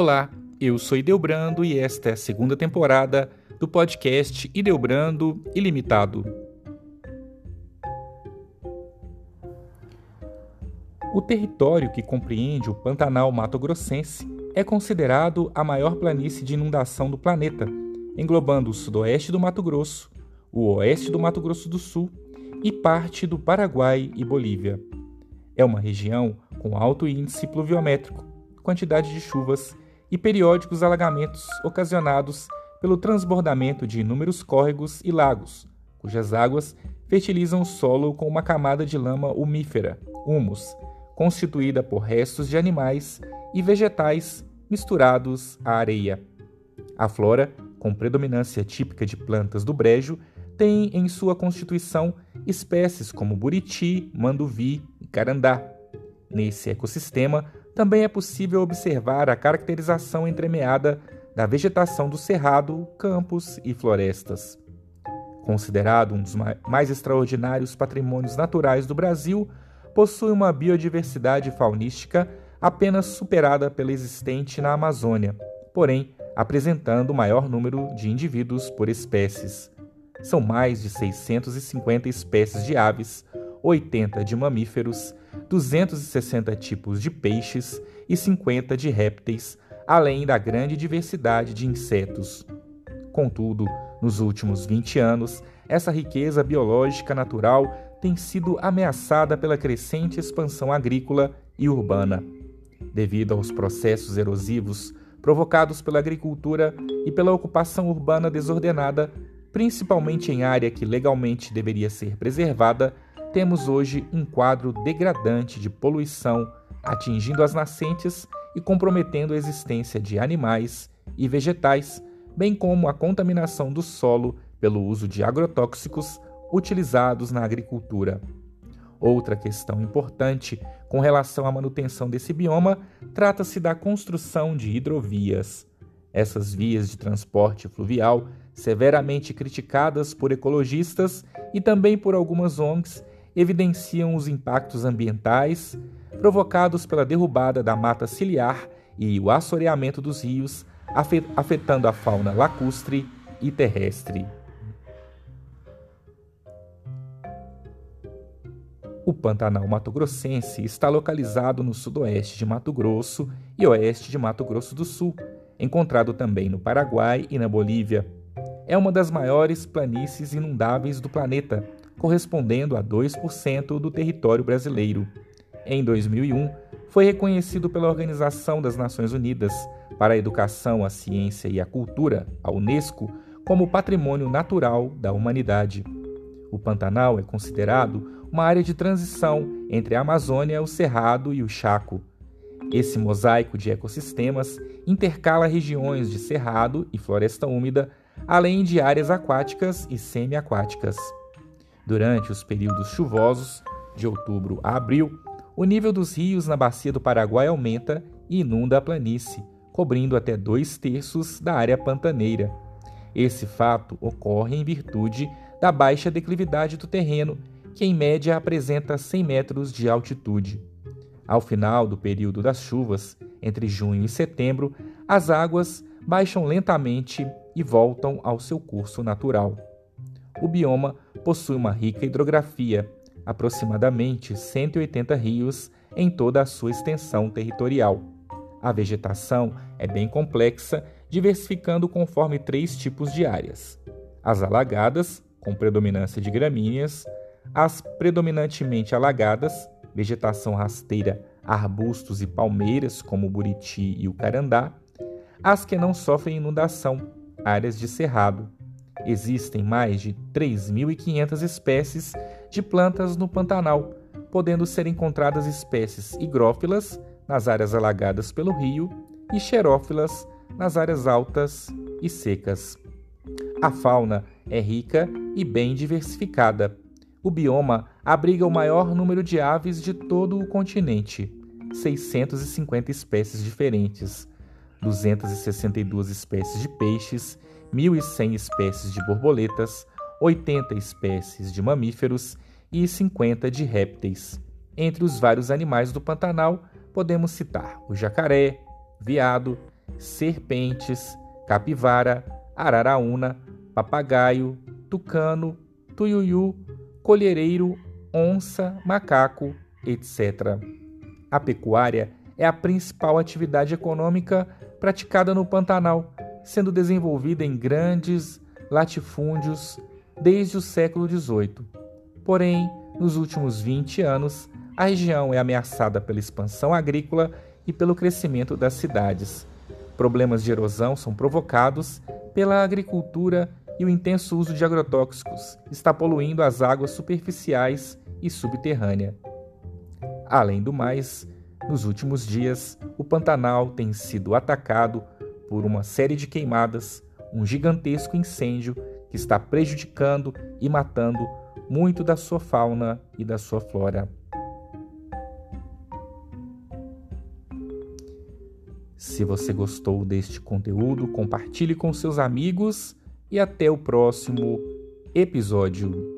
Olá, eu sou Ideobrando e esta é a segunda temporada do podcast Ideobrando Ilimitado. O território que compreende o Pantanal Mato Grossense é considerado a maior planície de inundação do planeta, englobando o sudoeste do Mato Grosso, o oeste do Mato Grosso do Sul e parte do Paraguai e Bolívia. É uma região com alto índice pluviométrico, quantidade de chuvas e periódicos alagamentos ocasionados pelo transbordamento de inúmeros córregos e lagos, cujas águas fertilizam o solo com uma camada de lama umífera, humus, constituída por restos de animais e vegetais misturados à areia. A flora, com predominância típica de plantas do brejo, tem em sua constituição espécies como buriti, manduvi e carandá. Nesse ecossistema, também é possível observar a caracterização entremeada da vegetação do cerrado, campos e florestas. Considerado um dos mais extraordinários patrimônios naturais do Brasil, possui uma biodiversidade faunística apenas superada pela existente na Amazônia, porém apresentando o maior número de indivíduos por espécies. São mais de 650 espécies de aves, 80 de mamíferos, 260 tipos de peixes e 50 de répteis, além da grande diversidade de insetos. Contudo, nos últimos 20 anos, essa riqueza biológica natural tem sido ameaçada pela crescente expansão agrícola e urbana. Devido aos processos erosivos provocados pela agricultura e pela ocupação urbana desordenada, principalmente em área que legalmente deveria ser preservada, temos hoje um quadro degradante de poluição atingindo as nascentes e comprometendo a existência de animais e vegetais, bem como a contaminação do solo pelo uso de agrotóxicos utilizados na agricultura. Outra questão importante com relação à manutenção desse bioma trata-se da construção de hidrovias. Essas vias de transporte fluvial, severamente criticadas por ecologistas e também por algumas ONGs, evidenciam os impactos ambientais provocados pela derrubada da mata ciliar e o assoreamento dos rios, afetando a fauna lacustre e terrestre. O Pantanal Mato Grossense está localizado no sudoeste de Mato Grosso e oeste de Mato Grosso do Sul, encontrado também no Paraguai e na Bolívia. É uma das maiores planícies inundáveis do planeta, correspondendo a 2% do território brasileiro. Em 2001, foi reconhecido pela Organização das Nações Unidas para a Educação, a Ciência e a Cultura, a Unesco, como Patrimônio Natural da Humanidade. O Pantanal é considerado uma área de transição entre a Amazônia, o Cerrado e o Chaco. Esse mosaico de ecossistemas intercala regiões de cerrado e floresta úmida, além de áreas aquáticas e semiaquáticas. Durante os períodos chuvosos, de outubro a abril, o nível dos rios na bacia do Paraguai aumenta e inunda a planície, cobrindo até dois terços da área pantaneira. Esse fato ocorre em virtude da baixa declividade do terreno que em média apresenta 100 metros de altitude. Ao final do período das chuvas, entre junho e setembro, as águas baixam lentamente e voltam ao seu curso natural. O bioma possui uma rica hidrografia, aproximadamente 180 rios em toda a sua extensão territorial. A vegetação é bem complexa, diversificando conforme três tipos de áreas: as alagadas, com predominância de gramíneas, as predominantemente alagadas, vegetação rasteira, arbustos e palmeiras, como o buriti e o carandá, as que não sofrem inundação, áreas de cerrado. Existem mais de 3.500 espécies de plantas no Pantanal, podendo ser encontradas espécies higrófilas nas áreas alagadas pelo rio e xerófilas nas áreas altas e secas. A fauna é rica e bem diversificada o bioma abriga o maior número de aves de todo o continente, 650 espécies diferentes, 262 espécies de peixes, 1.100 espécies de borboletas, 80 espécies de mamíferos e 50 de répteis. Entre os vários animais do Pantanal, podemos citar o jacaré, veado, serpentes, capivara, araraúna, papagaio, tucano, tuiuiu, colhereiro, onça, macaco, etc. A pecuária é a principal atividade econômica praticada no Pantanal, sendo desenvolvida em grandes latifúndios desde o século XVIII. Porém, nos últimos 20 anos, a região é ameaçada pela expansão agrícola e pelo crescimento das cidades. Problemas de erosão são provocados pela agricultura e o intenso uso de agrotóxicos está poluindo as águas superficiais e subterrâneas. Além do mais, nos últimos dias, o Pantanal tem sido atacado por uma série de queimadas, um gigantesco incêndio que está prejudicando e matando muito da sua fauna e da sua flora. Se você gostou deste conteúdo, compartilhe com seus amigos e até o próximo episódio.